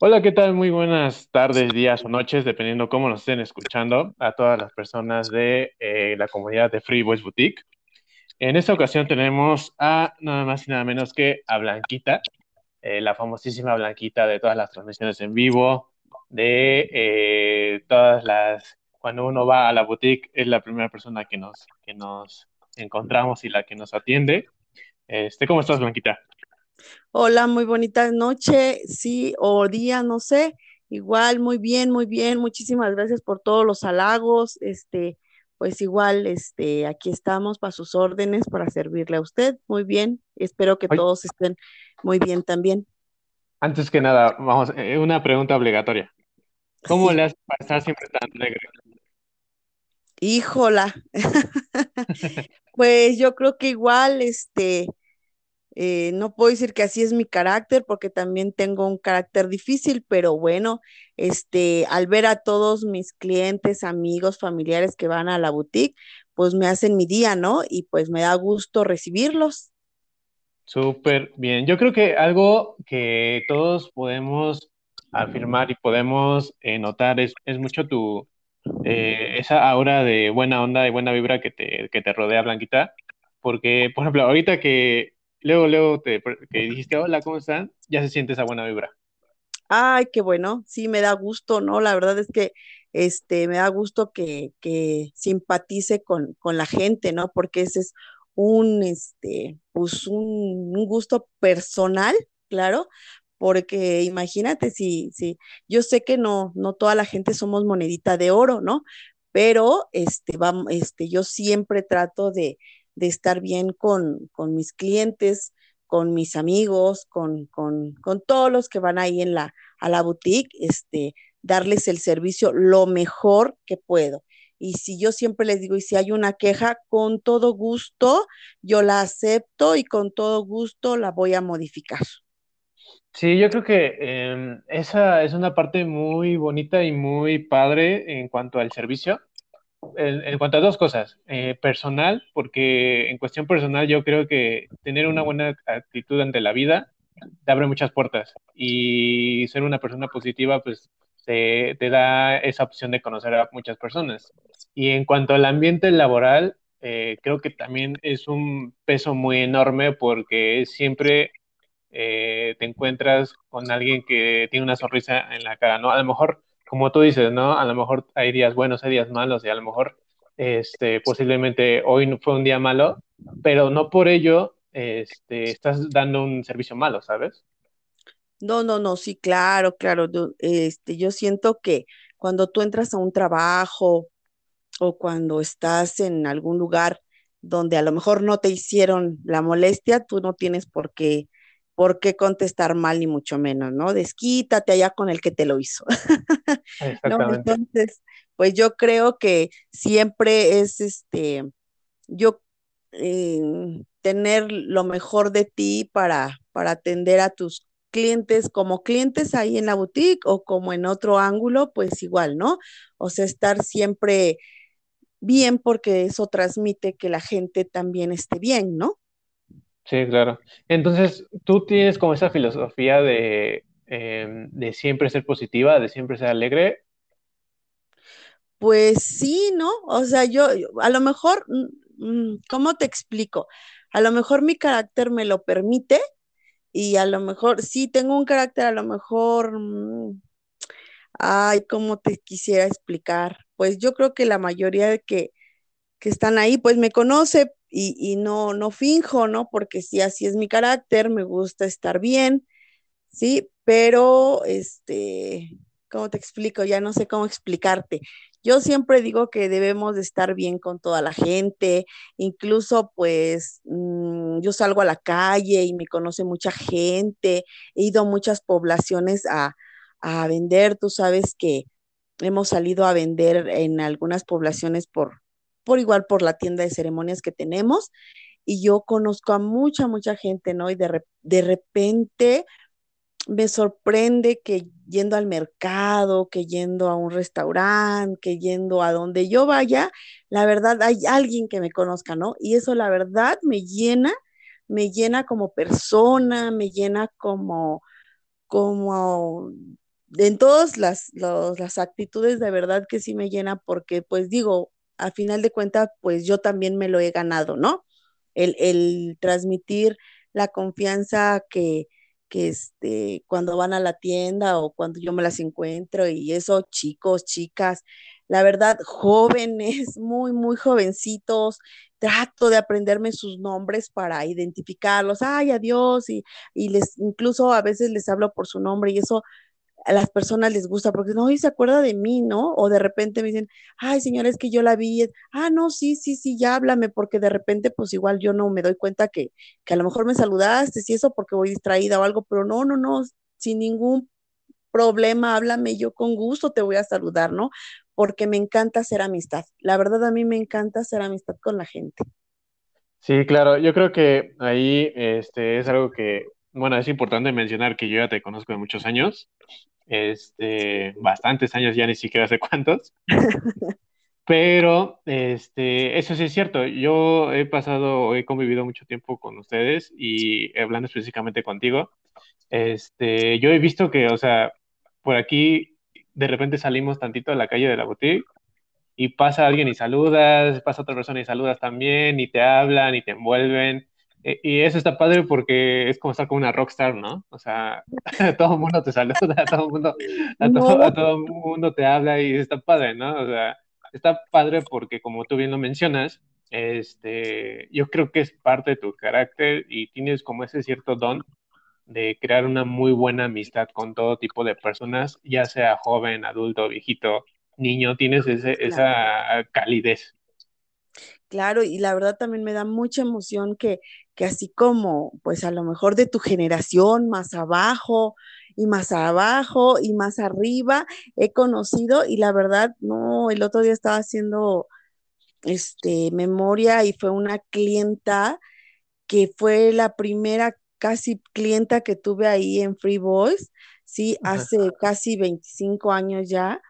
Hola, ¿qué tal? Muy buenas tardes, días o noches, dependiendo cómo nos estén escuchando, a todas las personas de eh, la comunidad de Free Voice Boutique. En esta ocasión tenemos a nada más y nada menos que a Blanquita, eh, la famosísima Blanquita de todas las transmisiones en vivo, de eh, todas las... Cuando uno va a la boutique, es la primera persona que nos, que nos encontramos y la que nos atiende. Este, ¿Cómo estás, Blanquita? Hola, muy bonita noche, sí, o día, no sé. Igual, muy bien, muy bien. Muchísimas gracias por todos los halagos. Este, pues igual, este, aquí estamos para sus órdenes, para servirle a usted. Muy bien. Espero que todos estén muy bien también. antes que nada, vamos, eh, una pregunta obligatoria. ¿Cómo le Sí, haces para estar siempre tan alegre? híjola. Pues yo creo que igual, este, Eh, no puedo decir que así es mi carácter, porque también tengo un carácter difícil, pero bueno, este, al ver a todos mis clientes, amigos, familiares que van a la boutique, pues me hacen mi día, ¿no? Y pues me da gusto recibirlos. Súper bien. Yo creo que algo que todos podemos afirmar y podemos eh, notar es, es mucho tu, eh, esa aura de buena onda y buena vibra que te, que te rodea, Blanquita. Porque, por ejemplo, ahorita que luego, luego te, que dijiste, hola, ¿cómo están? Ya se siente esa buena vibra. Ay, qué bueno, sí, me da gusto, ¿no? La verdad es que este, me da gusto que, que simpatice con, con la gente, ¿no? Porque ese es un, este, pues un, un gusto personal, claro, porque imagínate si, si, yo sé que no, no toda la gente somos monedita de oro, ¿no? Pero este, vamos, este, yo siempre trato de, de estar bien con, con mis clientes, con mis amigos, con, con, con todos los que van ahí en la, a la boutique, este, darles el servicio lo mejor que puedo. Y si yo siempre les digo, y si hay una queja, con todo gusto yo la acepto y con todo gusto la voy a modificar. Sí, yo creo que eh, esa es una parte muy bonita y muy padre en cuanto al servicio. En, cuanto a dos cosas, eh, personal, porque en cuestión personal yo creo que tener una buena actitud ante la vida te abre muchas puertas y ser una persona positiva pues te, te da esa opción de conocer a muchas personas. Y en cuanto al ambiente laboral, eh, creo que también es un peso muy enorme porque siempre eh, te encuentras con alguien que tiene una sonrisa en la cara, ¿no? A lo mejor, como tú dices, ¿no? A lo mejor hay días buenos, hay días malos, y a lo mejor, este, posiblemente hoy fue un día malo, pero no por ello, este, estás dando un servicio malo, ¿sabes? No, no, no, sí, claro, claro. Este, yo siento que cuando tú entras a un trabajo o cuando estás en algún lugar donde a lo mejor no te hicieron la molestia, tú no tienes por qué, por qué contestar mal, ni mucho menos, ¿no? Desquítate allá con el que te lo hizo, ¿no? Entonces, pues yo creo que siempre es este, yo eh, tener lo mejor de ti para, para atender a tus clientes como clientes ahí en la boutique o como en otro ángulo, pues igual, ¿no? O sea, estar siempre bien porque eso transmite que la gente también esté bien, ¿no? Sí, claro. Entonces, tú tienes como esa filosofía de, eh, de siempre ser positiva, de siempre ser alegre. Pues sí, ¿no? O sea, yo yo- a lo mejor, mm, mm, ¿cómo te explico? A lo mejor mi carácter me lo permite y a lo mejor sí tengo un carácter, a lo mejor, mm, ay, ¿cómo te quisiera explicar? Pues yo creo que la mayoría de que, que están ahí, pues me conoce y, y no, no finjo, ¿no? Porque sí, así es mi carácter, me gusta estar bien Sí, pero este, ¿cómo te explico? Ya no sé cómo explicarte. Yo siempre digo que debemos de estar bien con toda la gente, incluso pues mm, yo salgo a la calle y me conoce mucha gente, he ido a muchas poblaciones a, a vender, tú sabes que hemos salido a vender en algunas poblaciones por, por igual por la tienda de ceremonias que tenemos y yo conozco a mucha, mucha gente, ¿no? Y de, de repente me sorprende que yendo al mercado, que yendo a un restaurante, que yendo a donde yo vaya, la verdad hay alguien que me conozca, ¿no? Y eso la verdad me llena, me llena como persona, me llena como, como, en todas las, las actitudes de verdad que sí me llena porque pues digo, a final de cuentas, pues yo también me lo he ganado, ¿no? El, el transmitir la confianza que, que este, cuando van a la tienda o cuando yo me las encuentro y eso, chicos, chicas, la verdad, jóvenes, muy, muy jovencitos, trato de aprenderme sus nombres para identificarlos, ay, adiós, y, y les, incluso a veces les hablo por su nombre y eso a las personas les gusta porque no, y se acuerda de mí, ¿no? O de repente me dicen, ay, señora, es que yo la vi, ah, no, sí, sí, sí, ya háblame, porque de repente, pues igual yo no me doy cuenta que, que a lo mejor me saludaste, si eso porque voy distraída o algo, pero no, no, no, sin ningún problema, háblame, yo con gusto te voy a saludar, ¿no? Porque me encanta hacer amistad. La verdad, a mí me encanta hacer amistad con la gente. Sí, claro, yo creo que ahí este, es algo que, bueno, es importante mencionar que yo ya te conozco de muchos años este, bastantes años, ya ni siquiera sé cuántos. Pero este, eso sí es cierto, yo he pasado, he convivido mucho tiempo con ustedes y hablando específicamente contigo, este, yo he visto que, o sea, por aquí de repente salimos tantito a la calle de la boutique y pasa alguien y saludas, pasa otra persona y saludas también y te hablan y te envuelven y eso está padre porque es como estar con una rockstar, ¿no? O sea, todo el mundo te saluda, todo el mundo, a, todo, a mundo te habla y está padre, ¿no? O sea, está padre porque como tú bien lo mencionas, este, yo creo que es parte de tu carácter y tienes como ese cierto don de crear una muy buena amistad con todo tipo de personas, ya sea joven, adulto, viejito, niño, tienes ese, esa calidez. Claro, y la verdad también me da mucha emoción que, que así como, pues a lo mejor de tu generación, más abajo y más abajo y más arriba, he conocido y la verdad, no, el otro día estaba haciendo este, memoria y fue una clienta que fue la primera casi clienta que tuve ahí en Free Voice, sí, hace casi 25 años ya.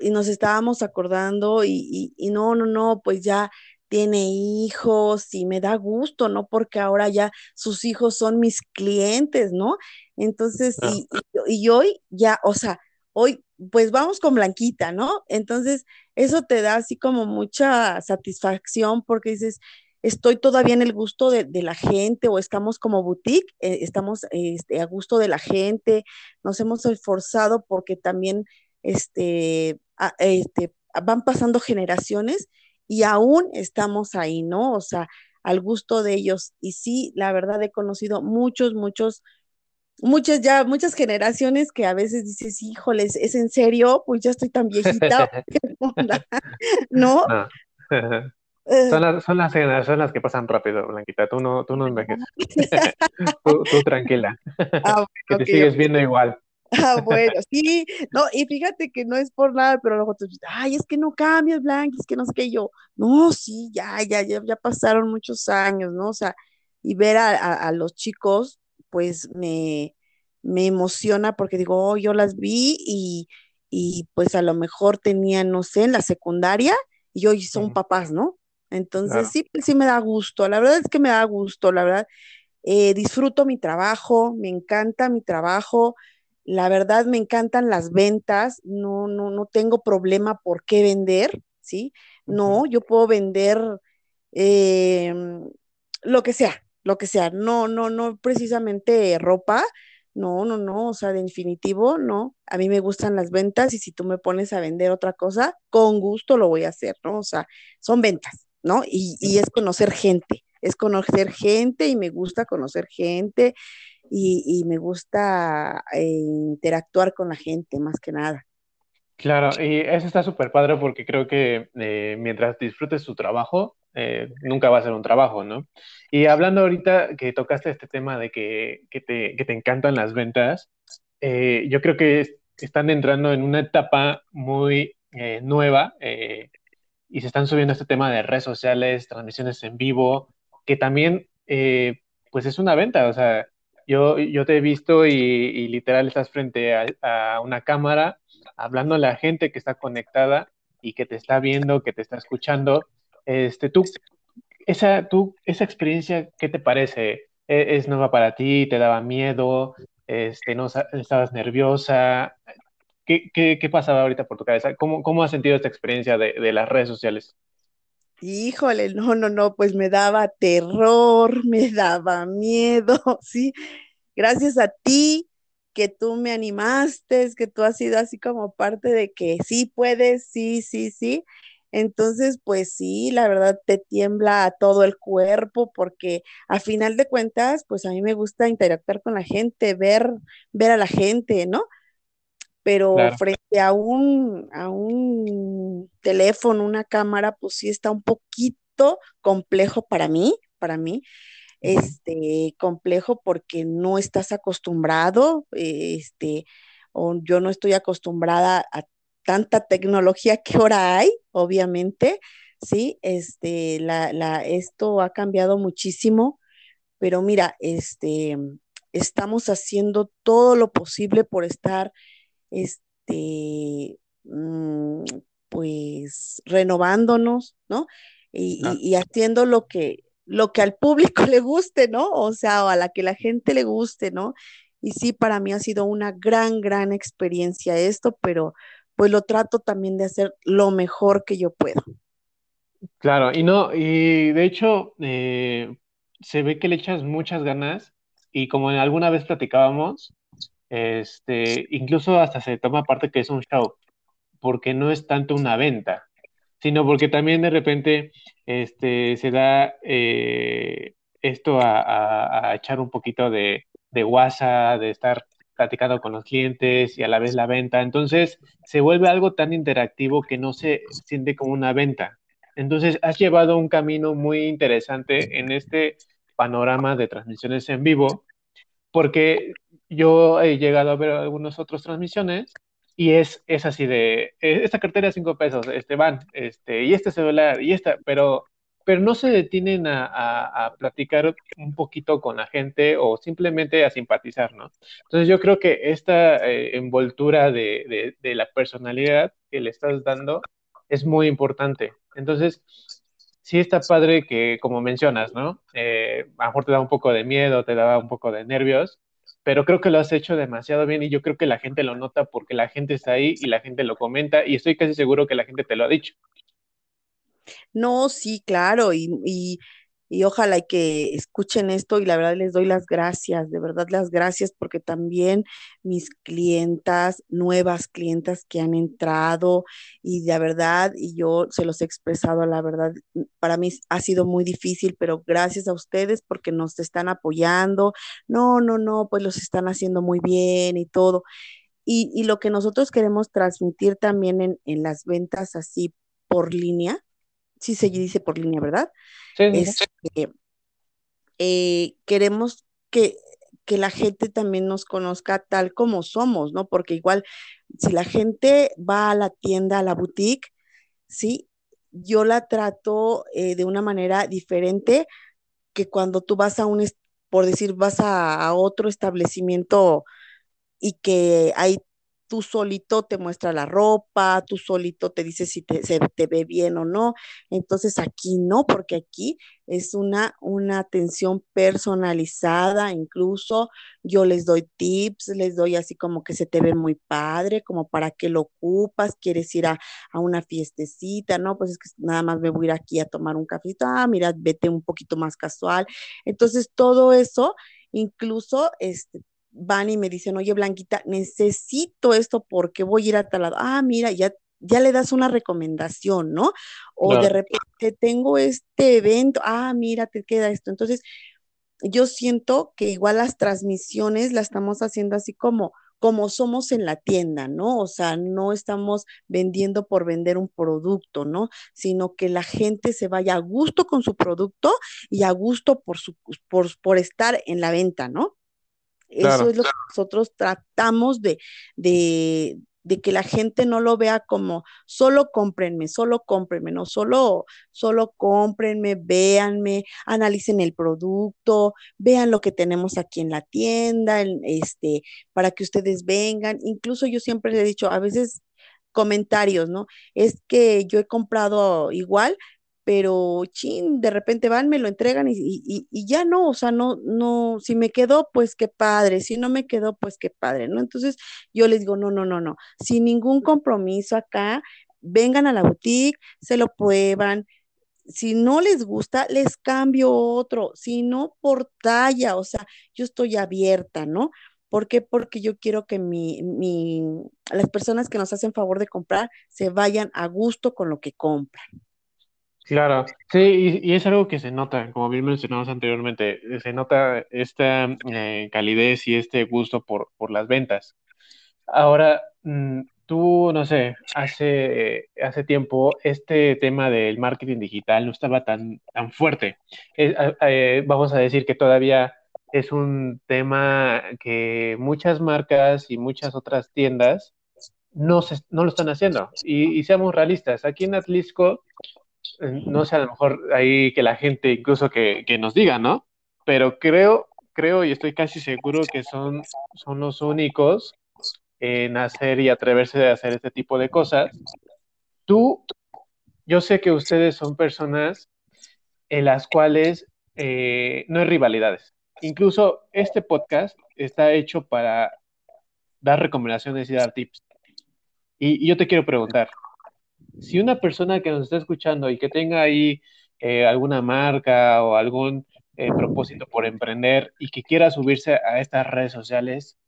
Y, nos estábamos acordando y, y, no, no, no, pues ya tiene hijos y me da gusto, ¿no? Porque ahora ya sus hijos son mis clientes, ¿no? Entonces, ah. y, y, hoy ya, o sea, hoy pues vamos con Blanquita, ¿no? Entonces, eso te da así como mucha satisfacción porque dices, estoy todavía en el gusto de, de la gente o estamos como boutique, eh, estamos este, a gusto de la gente, nos hemos esforzado porque también este, este, van pasando generaciones y aún estamos ahí, ¿no? O sea, al gusto de ellos. Y sí, la verdad he conocido muchos, muchos, muchas ya, muchas generaciones que a veces dices, híjoles, ¿es en serio? Pues ya estoy tan viejita, ¿no? Eh. Son las, son las generaciones que pasan rápido, Blanquita. Tú no, tú no envejeces. tú, tranquila. Ah, que te sigues viendo igual. Ah, bueno, sí, no, y fíjate que no es por nada, pero luego te ay, es que no cambias, Blanqui, es que no sé qué, yo, no, sí, ya, ya, ya, ya pasaron muchos años, ¿no? O sea, y ver a, los chicos, pues me, me emociona porque digo, oh, yo las vi y, y pues a lo mejor tenían, no sé, en la secundaria y hoy son papás, ¿no? Entonces sí, pues sí me da gusto, la verdad es que me da gusto, la verdad, eh, disfruto mi trabajo, me encanta mi trabajo, la verdad me encantan las ventas, no, no, no tengo problema por qué vender, ¿sí? No, yo puedo vender em, lo que sea, lo que sea, no, no, no precisamente ropa, no, no, no, o sea, de definitivo, no, a mí me gustan las ventas y si tú me pones a vender otra cosa, con gusto lo voy a hacer, ¿no? O sea, son ventas, ¿no? Y, y es conocer gente, es conocer gente y me gusta conocer gente y, me gusta eh, interactuar con la gente más que nada. Claro, y eso está súper padre porque creo que eh, mientras disfrutes tu trabajo, eh, nunca va a ser un trabajo, ¿no? Y hablando ahorita que tocaste este tema de que, que, te, que te, encantan las ventas, yo creo que están entrando en una etapa muy nueva y se están subiendo este tema de redes sociales, transmisiones en vivo, que también, pues es una venta, o sea, yo, yo te he visto y, literal estás frente a, una cámara hablando a la gente que está conectada y que te está viendo, que te está escuchando. Este, tú, esa, tú, esa experiencia, ¿qué te parece? ¿E, ¿Es, nueva para ti? ¿Te daba miedo? este, no estabas nerviosa. ¿Qué, qué, qué pasaba ahorita por tu cabeza? ¿Cómo, cómo has sentido esta experiencia de las redes sociales? Híjole, no, no, no, pues me daba terror, me daba miedo, ¿sí? Gracias a ti que tú me animaste, que tú has sido así como parte de que sí puedes, sí, sí, sí. Entonces, pues sí, la verdad te tiembla todo el cuerpo porque a final de cuentas, pues a mí me gusta interactuar con la gente, ver, ver a la gente, ¿no? Pero Claro. frente a un, a un teléfono, una cámara, pues sí está un poquito complejo para mí, para mí, este, complejo porque no estás acostumbrado, este, o yo no estoy acostumbrada a tanta tecnología que ahora hay, obviamente, sí, este, la, la, esto ha cambiado muchísimo, pero mira, este, estamos haciendo todo lo posible por estar este, mm, pues renovándonos, ¿no? Y, Claro. y- y haciendo lo que, lo que al público le guste, ¿no? O sea, o a la que la gente le guste, ¿no? Y sí, para mí ha sido una gran, gran experiencia esto, pero pues lo trato también de hacer lo mejor que yo puedo. Claro, y no, y de hecho, eh, se ve que le echas muchas ganas y como alguna vez platicábamos, este, incluso hasta se toma parte que es un show, porque no es tanto una venta, sino porque también de repente este, se da eh, esto a, a- a echar un poquito de, de guasa, de estar platicando con los clientes y a la vez la venta. Entonces se vuelve algo tan interactivo que no se siente como una venta. Entonces has llevado un camino muy interesante en este panorama de transmisiones en vivo porque yo he llegado a ver algunas otras transmisiones y es, es así de, eh, esta cartera de cinco pesos, este van, este, y este celular, y esta, pero, pero no se detienen a, a, a platicar un poquito con la gente o simplemente a simpatizar, ¿no? Entonces yo creo que esta eh, envoltura de, de, de la personalidad que le estás dando es muy importante. Entonces, sí está padre que, como mencionas, ¿no? Eh, a lo mejor te da un poco de miedo, te da un poco de nervios, pero creo que lo has hecho demasiado bien y yo creo que la gente lo nota porque la gente está ahí y la gente lo comenta y estoy casi seguro que la gente te lo ha dicho. No, sí, claro, y, y, y ojalá que escuchen esto y la verdad les doy las gracias, de verdad las gracias porque también mis clientas, nuevas clientas que han entrado y de verdad, y yo se los he expresado, la verdad, para mí ha sido muy difícil, pero gracias a ustedes porque nos están apoyando. No, no, no, pues los están haciendo muy bien y todo. Y, y lo que nosotros queremos transmitir también en, en las ventas así por línea sí se dice por línea, ¿verdad? Sí, sí, sí. Es que eh, queremos que, que la gente también nos conozca tal como somos, ¿no? Porque igual, si la gente va a la tienda, a la boutique, sí, yo la trato eh, de una manera diferente que cuando tú vas a un, por decir, vas a, a otro establecimiento y que ahí tú solito te muestra la ropa, tú solito te dice si te, se te ve bien o no. Entonces aquí no, porque aquí es una, una atención personalizada, incluso yo les doy tips, les doy así como que se te ve muy padre, como para qué lo ocupas, quieres ir a, a una fiestecita, ¿no? Pues es que nada más me voy a ir aquí a tomar un cafecito, ah, mira, vete un poquito más casual. Entonces todo eso, incluso este, van y me dicen, oye, Blanquita, necesito esto porque voy a ir a tal lado. Ah, mira, ya, ya le das una recomendación, ¿no? O de repente tengo este evento, ah, mira, te queda esto. Entonces, yo siento que igual las transmisiones las estamos haciendo así como como somos en la tienda, ¿no? O sea, no estamos vendiendo por vender un producto, ¿no? Sino que la gente se vaya a gusto con su producto y a gusto por, su, por, por estar en la venta, ¿no? Eso es lo que nosotros tratamos de, de, de que la gente no lo vea como solo cómprenme, solo cómprenme, no solo, solo cómprenme, véanme, analicen el producto, vean lo que tenemos aquí en la tienda, en, este, para que ustedes vengan. Incluso yo siempre les he dicho, a veces comentarios, ¿no? Es que yo he comprado igual, pero chin, de repente van, me lo entregan y, y, y ya no, o sea, no, no, si me quedó, pues qué padre, si no me quedó, pues qué padre, ¿no? Entonces yo les digo, no, no, no, no, sin ningún compromiso acá, vengan a la boutique, se lo prueban, si no les gusta, les cambio otro, si no por talla, o sea, yo estoy abierta, ¿no? ¿Por qué? Porque yo quiero que mi, mi, las personas que nos hacen favor de comprar se vayan a gusto con lo que compran. Claro, sí, y, es algo que se nota, como bien mencionamos anteriormente, se nota esta eh, calidez y este gusto por, por las ventas. Ahora, mm, tú, no sé, hace, hace tiempo este tema del marketing digital no estaba tan, tan fuerte. Eh, vamos a decir que todavía es un tema que muchas marcas y muchas otras tiendas no, se, no lo están haciendo. Y, y seamos realistas, aquí en Atlisco, no sé, a lo mejor ahí que la gente incluso que, que nos diga, ¿no? Pero creo, creo y estoy casi seguro que son, son los únicos en hacer y atreverse a hacer este tipo de cosas. Tú, yo sé que ustedes son personas en las cuales eh, no hay rivalidades. Incluso este podcast está hecho para dar recomendaciones y dar tips. Y, y yo te quiero preguntar, si una persona que nos está escuchando y que tenga ahí eh, alguna marca o algún eh, propósito por emprender y que quiera subirse a estas redes sociales,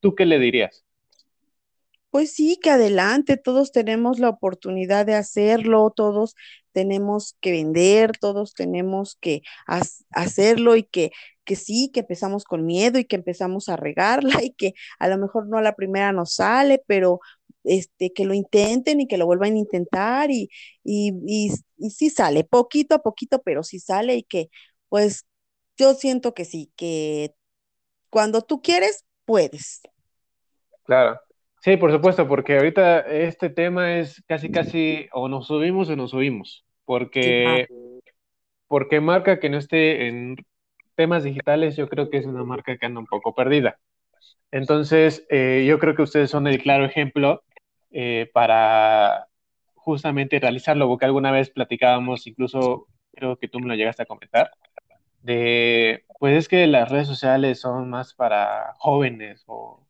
¿tú qué le dirías? Pues sí, que adelante, todos tenemos la oportunidad de hacerlo, todos tenemos que vender, todos tenemos que hacerlo y que, que sí, que empezamos con miedo y que empezamos a regarla y que a lo mejor no a la primera nos sale, pero este, que lo intenten y que lo vuelvan a intentar y, y, y, y sí sale, poquito a poquito, pero sí sale y que pues yo siento que sí, que cuando tú quieres, puedes. Claro. Sí, por supuesto, porque ahorita este tema es casi, casi o nos subimos o nos subimos, porque, porque marca que no esté en temas digitales, yo creo que es una marca que anda un poco perdida. Entonces, eh, yo creo que ustedes son el claro ejemplo eh, para justamente realizarlo, porque alguna vez platicábamos, incluso creo que tú me lo llegaste a comentar, de, pues es que las redes sociales son más para jóvenes o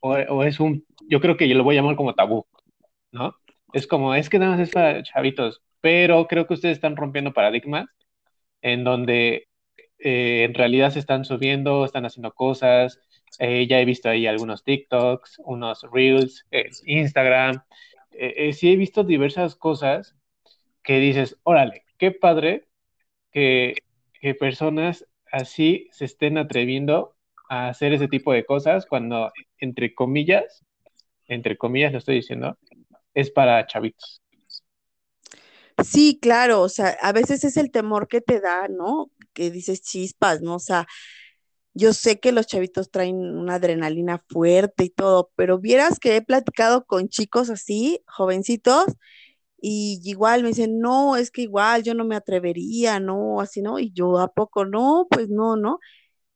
o, o, es un, yo creo que yo lo voy a llamar como tabú, ¿no? Es como, es que nada más es para chavitos, pero creo que ustedes están rompiendo paradigmas en donde eh, en realidad se están subiendo, están haciendo cosas. Eh, ya he visto ahí algunos TikToks, unos Reels, eh, Instagram. Eh, sí he visto diversas cosas que dices, órale, qué padre que, que personas así se estén atreviendo a hacer ese tipo de cosas cuando, entre comillas, entre comillas lo estoy diciendo, es para chavitos. Sí, claro, o sea, a veces es el temor que te da, ¿no? Que dices chispas, ¿no? O sea, yo sé que los chavitos traen una adrenalina fuerte y todo, pero vieras que he platicado con chicos así, jovencitos, y igual me dicen, no, es que igual yo no me atrevería, no, así, ¿no? Y yo, ¿a poco no? Pues no, ¿no?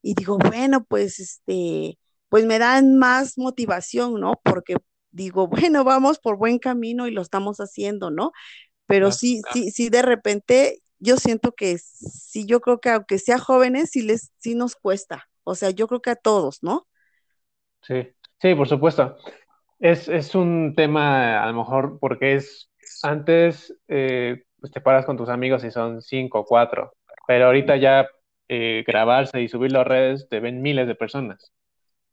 y digo, bueno, pues este, pues me dan más motivación, ¿no? Porque digo, bueno, vamos por buen camino y lo estamos haciendo, ¿no? Pero sí, sí, sí, de repente yo siento que sí, yo creo que aunque sea jóvenes, sí les, sí nos cuesta. O sea, yo creo que a todos, ¿no? Sí, sí, por supuesto. Es, es un tema, a lo mejor, porque es antes, eh, pues te paras con tus amigos y son cinco o cuatro, pero ahorita ya eh, grabarse y subirlo a redes, te ven miles de personas.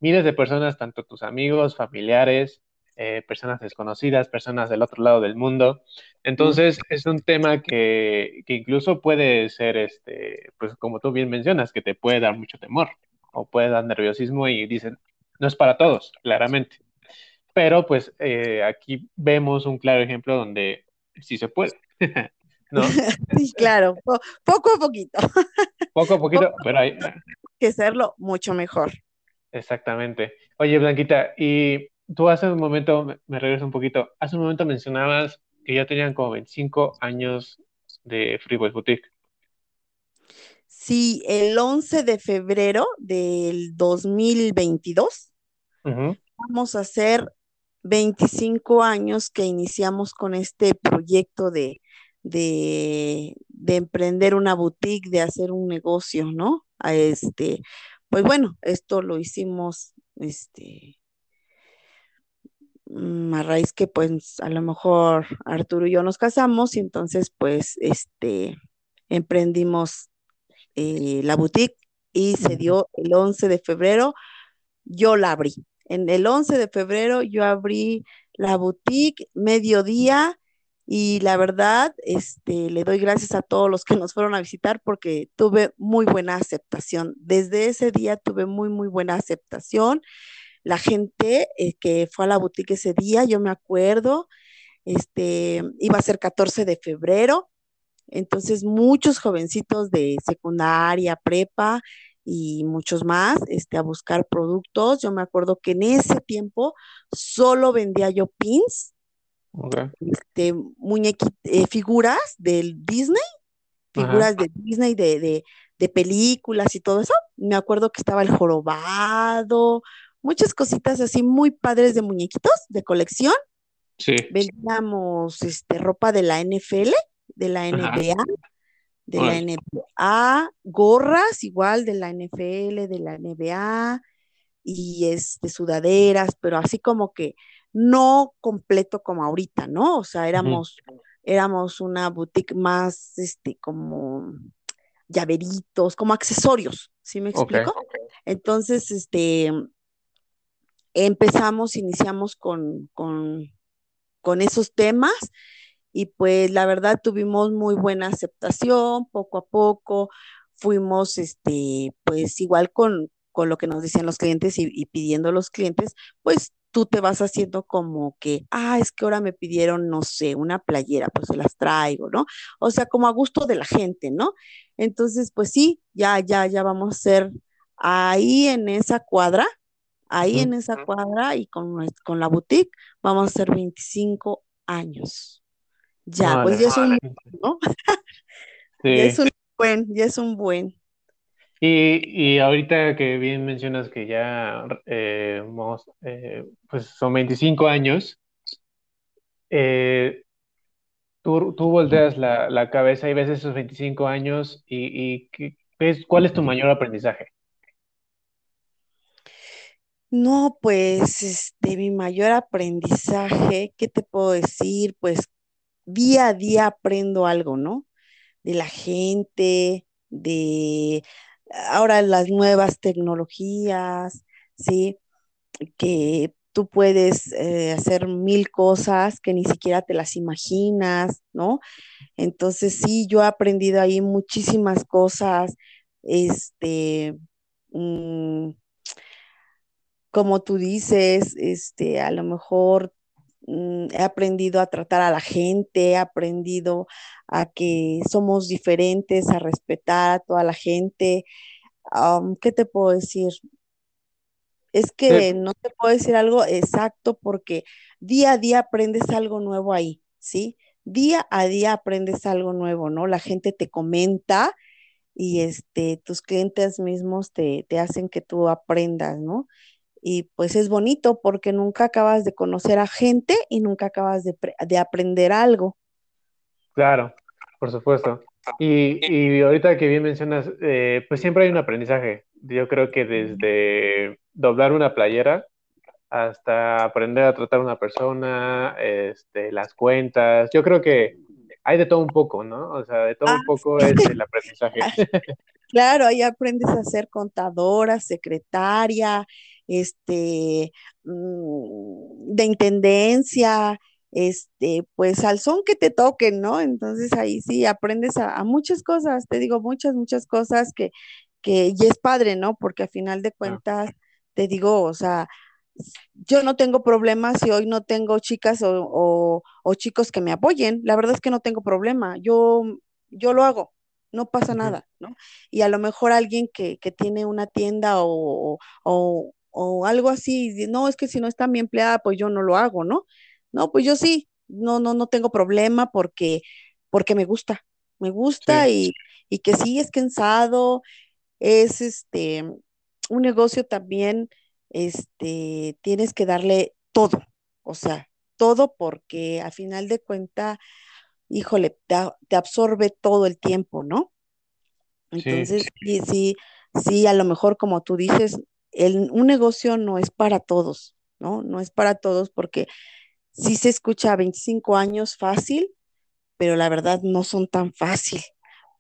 Miles de personas, tanto tus amigos, familiares, eh, personas desconocidas, personas del otro lado del mundo. Entonces, es un tema que, que, incluso puede ser, este, pues como tú bien mencionas, que te puede dar mucho temor o puede dar nerviosismo y dicen, no es para todos, claramente. Pero pues eh, aquí vemos un claro ejemplo donde sí se puede. ¿No? Sí, claro, po poco a poquito. Poco a poquito, poco pero hay que hacerlo mucho mejor. Exactamente. Oye, Blanquita, y tú hace un momento, me regreso un poquito, hace un momento mencionabas que ya tenían como 25 años de Freeboy Boutique. Sí, el 11 de febrero del 2022 uh -huh. vamos a hacer 25 años que iniciamos con este proyecto de, de, de emprender una boutique, de hacer un negocio, ¿no? A este, pues bueno, esto lo hicimos, este, mm, a raíz que pues a lo mejor Arturo y yo nos casamos y entonces pues este emprendimos eh, la boutique y se dio el 11 de febrero, yo la abrí. En el 11 de febrero yo abrí la boutique, mediodía, y la verdad, este, le doy gracias a todos los que nos fueron a visitar porque tuve muy buena aceptación. Desde ese día tuve muy, muy buena aceptación. La gente eh, que fue a la boutique ese día, yo me acuerdo, este, iba a ser 14 de febrero, entonces muchos jovencitos de secundaria, prepa y muchos más, este, a buscar productos. Yo me acuerdo que en ese tiempo solo vendía yo pins este, eh, figuras del Disney, figuras de Disney, de, de, películas y todo eso. Me acuerdo que estaba el jorobado, muchas cositas así muy padres de muñequitos de colección. Sí. Vendíamos este, ropa de la NFL, de la NBA, de la NBA, gorras igual de la NFL, de la NBA y este, sudaderas, pero así como que no completo como ahorita, ¿no? O sea, éramos, éramos una boutique más, este, como llaveritos, como accesorios, ¿sí me explico? Entonces, este, empezamos, iniciamos con, con, con esos temas y pues la verdad tuvimos muy buena aceptación, poco a poco fuimos, este, pues igual con, con lo que nos decían los clientes y, y pidiendo los clientes, pues tú te vas haciendo como que, ah, es que ahora me pidieron, no sé, una playera, pues se las traigo, ¿no? O sea, como a gusto de la gente, ¿no? Entonces, pues sí, ya, ya, ya vamos a ser ahí en esa cuadra, ahí en esa cuadra y con, con la boutique vamos a ser 25 años. Ya, pues ya es un, ¿no? Sí. ya es un buen, ya es un buen. Y, ahorita que bien mencionas que ya eh, eh, pues son 25 años, eh, tú, volteas la, cabeza y ves esos 25 años y, ¿cuál es tu mayor aprendizaje? No, pues este, mi mayor aprendizaje, ¿qué te puedo decir? Pues día a día aprendo algo, ¿no? De la gente, de ahora las nuevas tecnologías, ¿sí? Que tú puedes eh, hacer mil cosas que ni siquiera te las imaginas, ¿no? Entonces sí, yo he aprendido ahí muchísimas cosas, este, mm, como tú dices, este, a lo mejor he aprendido a tratar a la gente, he aprendido a que somos diferentes, a respetar a toda la gente. ¿Qué te puedo decir? Es que no te puedo decir algo exacto porque día a día aprendes algo nuevo ahí, ¿sí? Día a día aprendes algo nuevo, ¿no? La gente te comenta y este, tus clientes mismos te, te hacen que tú aprendas, ¿no? Y pues es bonito porque nunca acabas de conocer a gente y nunca acabas de, de aprender algo. Claro, por supuesto. Y, y ahorita que bien mencionas, eh, pues siempre hay un aprendizaje. Yo creo que desde doblar una playera hasta aprender a tratar a una persona, este, las cuentas, yo creo que hay de todo un poco, ¿no? O sea, de todo un ah, poco es el aprendizaje. Claro, ahí aprendes a ser contadora, secretaria, este, mm, de intendencia, este, pues al son que te toquen, ¿no? Entonces ahí sí aprendes a, muchas cosas, te digo, muchas, muchas cosas que, que, y es padre, ¿no? Porque a final de cuentas, te digo, o sea, yo no tengo problemas si hoy no tengo chicas o, o, chicos que me apoyen, la verdad es que no tengo problema, yo, yo lo hago, no pasa nada, ¿no? Y a lo mejor alguien que, que tiene una tienda o, o, o, algo así, no, es que si no está mi empleada, pues yo no lo hago, ¿no? No, pues yo sí, no, no, no tengo problema porque, porque me gusta, me gusta y, y, que sí es cansado, es este, un negocio también, este, tienes que darle todo, o sea, todo porque a final de cuenta, híjole, te, te absorbe todo el tiempo, ¿no? Sí, Entonces, sí, sí, sí, a lo mejor como tú dices, el, un negocio no es para todos, ¿no? No es para todos porque sí se escucha a 25 años fácil, pero la verdad no son tan fácil,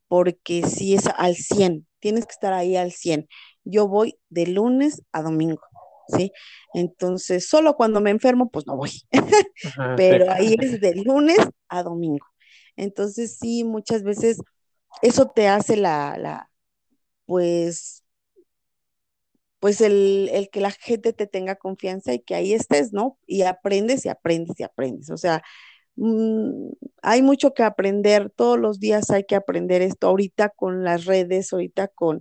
porque sí es al 100, tienes que estar ahí al 100. Yo voy de lunes a domingo, ¿sí? Entonces, solo cuando me enfermo, pues no voy, pero ahí es de lunes a domingo. Entonces, sí, muchas veces eso te hace la, la pues, pues el, el, que la gente te tenga confianza y que ahí estés, ¿no? Y aprendes y aprendes y aprendes. O sea, mmm, hay mucho que aprender, todos los días hay que aprender esto, ahorita con las redes, ahorita con,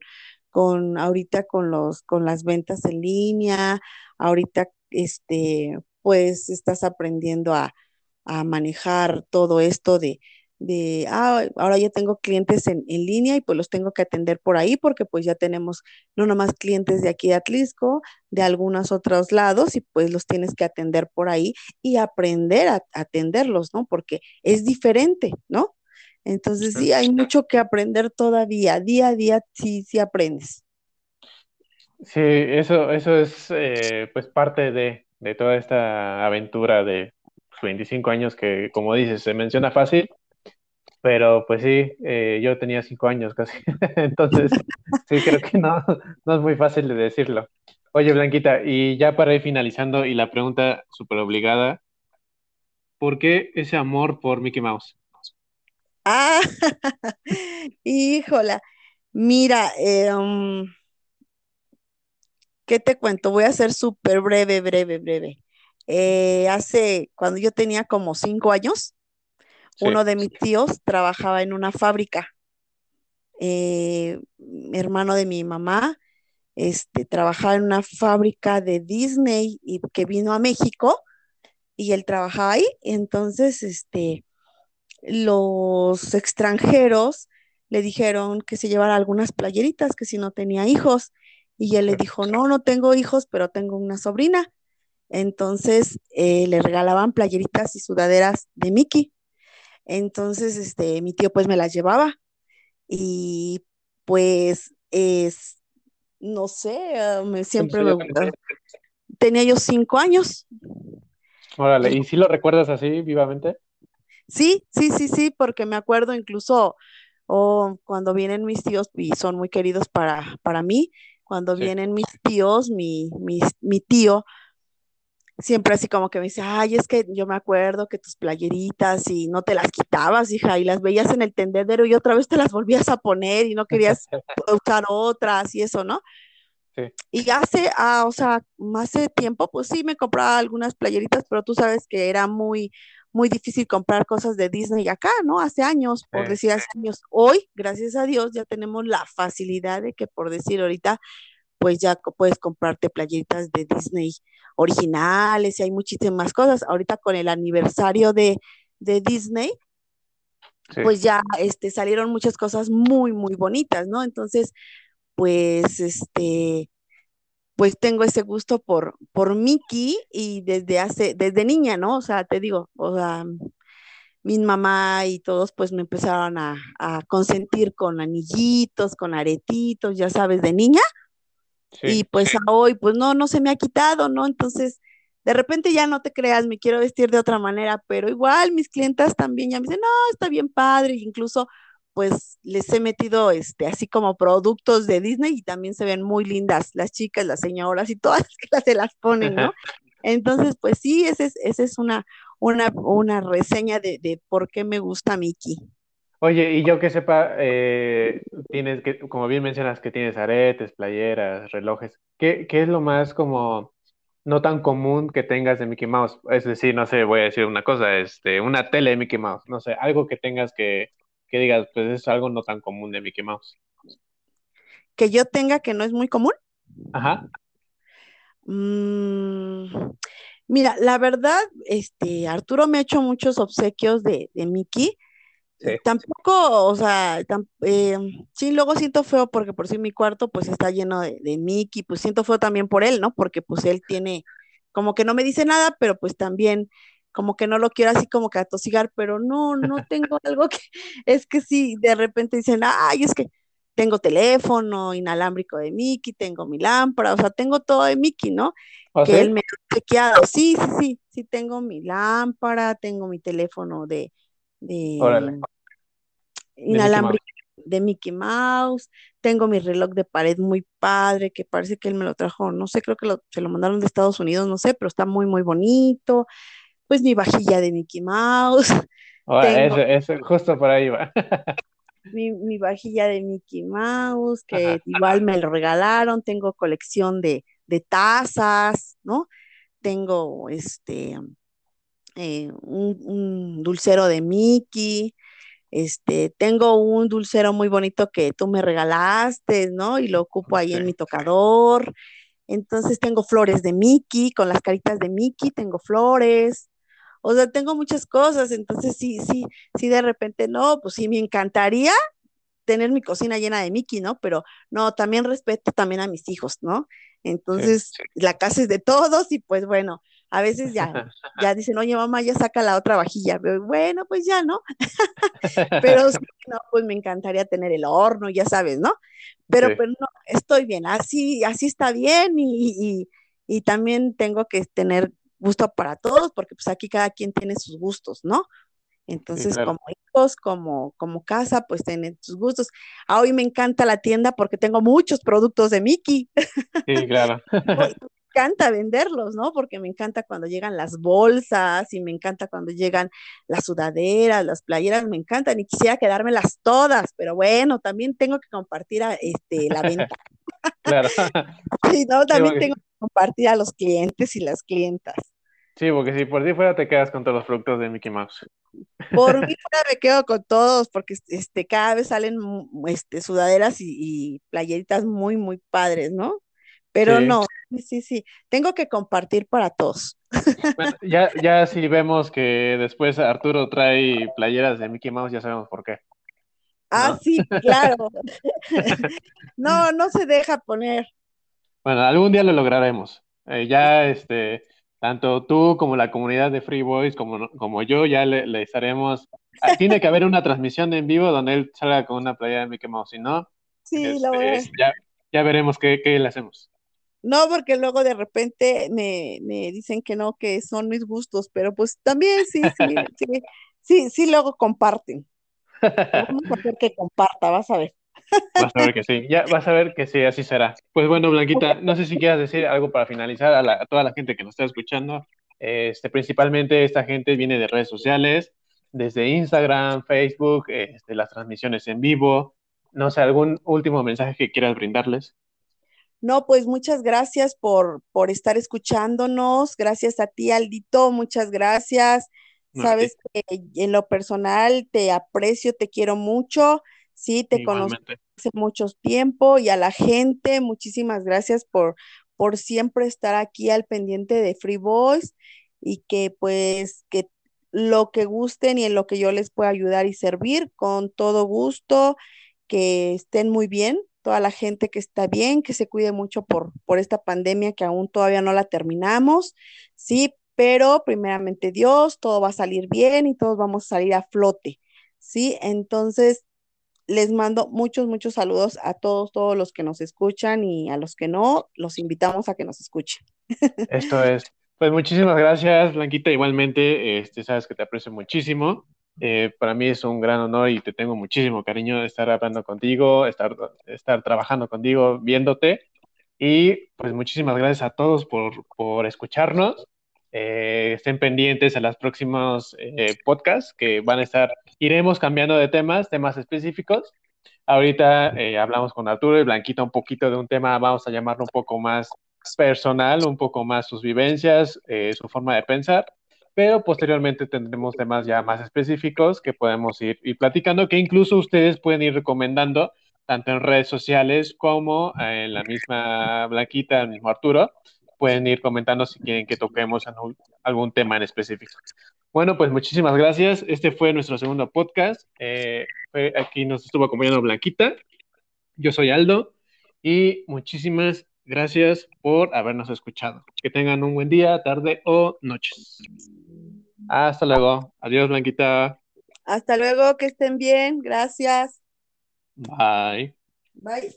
con ahorita con los, con las ventas en línea, ahorita este, pues estás aprendiendo a, a manejar todo esto de, de, ah, ahora ya tengo clientes en, en, línea y pues los tengo que atender por ahí porque pues ya tenemos no nomás clientes de aquí de Atlisco, de algunos otros lados y pues los tienes que atender por ahí y aprender a, a atenderlos, ¿no? Porque es diferente, ¿no? Entonces sí, hay mucho que aprender todavía, día a día sí, sí aprendes. sí, eso, eso es eh, pues parte de, de toda esta aventura de 25 años que, como dices, se menciona fácil, pero pues sí, eh, yo tenía 5 años casi, entonces sí, creo que no, no es muy fácil de decirlo. Oye, Blanquita, y ya para ir finalizando y la pregunta súper obligada, ¿por qué ese amor por Mickey Mouse? Ah, híjola. Mira, um, ¿qué te cuento? Voy a ser súper breve, breve, breve. Eh, hace, cuando yo tenía como cinco años, Uno de mis tíos trabajaba en una fábrica. Eh, hermano de mi mamá, este, trabajaba en una fábrica de Disney y que vino a México y él trabajaba ahí. Entonces, este, los extranjeros le dijeron que se llevara algunas playeritas, que si no tenía hijos. Y él le dijo, no, no tengo hijos, pero tengo una sobrina. Entonces eh, le regalaban playeritas y sudaderas de Mickey. Entonces, este, mi tío pues me las llevaba y pues es, no sé, uh, me, ¿Cuántos siempre me tenía yo cinco años. Órale, ¿y si lo recuerdas así vivamente? sí, sí, sí, sí, porque me acuerdo incluso oh, cuando vienen mis tíos y son muy queridos para, para mí, cuando Sí. vienen mis tíos, mi, mi, mi tío siempre así como que me dice, ay, es que yo me acuerdo que tus playeritas y no te las quitabas, hija, y las veías en el tendedero y otra vez te las volvías a poner y no querías usar otras y eso, ¿no? Sí, Y hace, ah, o sea, hace tiempo, pues sí me compraba algunas playeritas, pero tú sabes que era muy, muy difícil comprar cosas de Disney acá, ¿no? Hace años, por sí. decir hace años. Hoy, gracias a Dios, ya tenemos la facilidad de que, por decir ahorita, pues ya puedes comprarte playeritas de Disney originales y hay muchísimas cosas. Ahorita con el aniversario de, de Disney, sí. pues ya este, salieron muchas cosas muy, muy bonitas, ¿no? Entonces, pues, este, pues tengo ese gusto por, por Mickey y desde hace, desde niña, ¿no? O sea, te digo, o sea, mi mamá y todos pues me empezaron a, a consentir con anillitos, con aretitos, ya sabes, de niña y pues a hoy pues no, no se me ha quitado, ¿no? Entonces, de repente ya no te creas, me quiero vestir de otra manera, pero igual mis clientas también ya me dicen, no, está bien padre, incluso pues les he metido este, así como productos de Disney y también se ven muy lindas las chicas, las señoras y todas las que las- se las ponen, ¿no? Entonces, pues sí, esa es, esa es una, una, una reseña de, de por qué me gusta Mickey. Oye, y yo que sepa, eh, tienes que, como bien mencionas, que tienes aretes, playeras, relojes. ¿Qué, qué es lo más como no tan común que tengas de Mickey Mouse? Es decir, no sé, voy a decir una cosa, este, una tele de Mickey Mouse, no sé, algo que tengas que, que digas, pues es algo no tan común de Mickey Mouse. Que yo tenga que no es muy común. Ajá, Mm, mira, la verdad, este, Arturo me ha hecho muchos obsequios de, de Mickey sí, tampoco, o sea, tam- eh, sí, luego siento feo porque por si mi cuarto pues está lleno de, de Mickey, pues siento feo también por él, ¿no? Porque pues él tiene, como que no me dice nada, pero pues también como que no lo quiero así como que atosigar, pero no, no tengo algo que, es que sí, de repente dicen, ay, es que tengo teléfono inalámbrico de Mickey, tengo mi lámpara, o sea, tengo todo de Mickey, ¿no? ¿Ah, que sí? él me ha chequeado. Sí, sí, sí, sí, tengo mi lámpara, tengo mi teléfono de, de de Mickey Mouse. inalámbrico de Mickey Mouse, tengo mi reloj de pared muy padre, que parece que él me lo trajo, no sé, creo que lo- se lo mandaron de Estados Unidos, no sé, pero está muy, muy bonito. Pues mi vajilla de Mickey Mouse, Ahora, tengo ese, ese, justo por ahí va. mi, mi vajilla de Mickey Mouse, Ajá, que igual me lo regalaron, tengo colección de, de tazas, ¿no? Tengo este eh, un, un dulcero de Mickey, este, tengo un dulcero muy bonito que tú me regalaste, ¿no? Y lo ocupo ahí en mi tocador. Entonces tengo flores de Mickey, con las caritas de Mickey, tengo flores. O sea, tengo muchas cosas, entonces sí, sí, sí, de repente no, pues sí, me encantaría tener mi cocina llena de Mickey, ¿no? Pero no, también respeto también a mis hijos, ¿no? sí. Entonces, la casa es de todos y pues bueno, a veces ya, ya dicen, oye, mamá, ya saca la otra vajilla. Pero, Bueno, pues ya, ¿no? Pero sí, no, pues me encantaría tener el horno, ya sabes, ¿no? Sí, Pero pues no, estoy bien, así, así está bien y, y, y también tengo que tener gusto para todos, porque pues aquí cada quien tiene sus gustos, ¿no? sí, Entonces, claro. como hijos, como, como casa, pues tienen sus gustos. A hoy me encanta la tienda porque tengo muchos productos de Mickey Sí, claro. encanta venderlos, ¿no? Porque me encanta cuando llegan las bolsas y me encanta cuando llegan las sudaderas, las playeras, me encantan y quisiera quedármelas todas, pero bueno, también tengo que compartir a, este, la venta. Claro. Sí, ¿no? También tengo que compartir a los clientes y las clientas. sí, porque si por ti fuera te quedas con todos los productos de Mickey Mouse. Por mí fuera me quedo con todos porque este, cada vez salen este, sudaderas y, y playeritas muy, muy padres, ¿no? Pero Sí. no, sí, sí, tengo que compartir para todos. Bueno, ya, ya si vemos que después Arturo trae playeras de Mickey Mouse, ya sabemos por qué, Ah, ¿no? sí, claro. No, no se deja poner. Bueno, algún día lo lograremos. Eh, ya, este, tanto tú como la comunidad de Free Boys, como, como yo, ya le, le estaremos. ah, Tiene que haber una transmisión en vivo donde él salga con una playera de Mickey Mouse. Si no, Sí, lo voy a... este, ya, ya veremos qué, qué le hacemos. No, porque luego de repente me, me dicen que no, que son mis gustos, pero pues también sí, sí, sí, sí, sí, luego comparten. Vamos a hacer que comparta, vas a ver. Vas a ver que sí, ya vas a ver que sí, así será. Pues bueno, Blanquita, no sé si quieras decir algo para finalizar a, la- a toda la gente que nos está escuchando. Este, principalmente esta gente viene de redes sociales, desde Instagram, Facebook, este, las transmisiones en vivo. No sé, algún último mensaje que quieras brindarles. No, pues muchas gracias por, por estar escuchándonos. Gracias a ti, Aldito, muchas gracias. Sabes que en lo personal te aprecio, te quiero mucho. Sí, te conozco igualmente. hace mucho tiempo y a la gente, muchísimas gracias por, por siempre estar aquí al pendiente de Free Voice y que pues que lo que gusten y en lo que yo les pueda ayudar y servir, con todo gusto, que estén muy bien, toda la gente que está bien, que se cuide mucho por, por esta pandemia que aún todavía no la terminamos, sí, pero primeramente Dios, todo va a salir bien y todos vamos a salir a flote, sí, entonces les mando muchos, muchos saludos a todos, todos los que nos escuchan y a los que no, los invitamos a que nos escuchen. Esto es. Pues muchísimas gracias, Blanquita. Igualmente, este, sabes que te aprecio muchísimo. Eh, para mí es un gran honor y te tengo muchísimo cariño estar hablando contigo, estar, estar trabajando contigo, viéndote. Y pues muchísimas gracias a todos por, por escucharnos. Eh, estén pendientes a los próximos eh, podcasts que van a estar, iremos cambiando de temas, temas específicos. Ahorita eh, hablamos con Arturo y Blanquita un poquito de un tema, vamos a llamarlo un poco más personal, un poco más sus vivencias, su forma de pensar, pero posteriormente tendremos temas ya más específicos que podemos ir, ir platicando, que incluso ustedes pueden ir recomendando, tanto en redes sociales como en la misma Blanquita, el mismo Arturo, pueden ir comentando si quieren que toquemos algún tema en específico. Bueno, pues muchísimas gracias. Este fue nuestro segundo podcast. Eh, aquí nos estuvo acompañando Blanquita. Yo soy Aldo y muchísimas gracias por habernos escuchado. Que tengan un buen día, tarde o noches. Hasta luego. Adiós, Blanquita. Hasta luego, que estén bien. Gracias. Bye. Bye.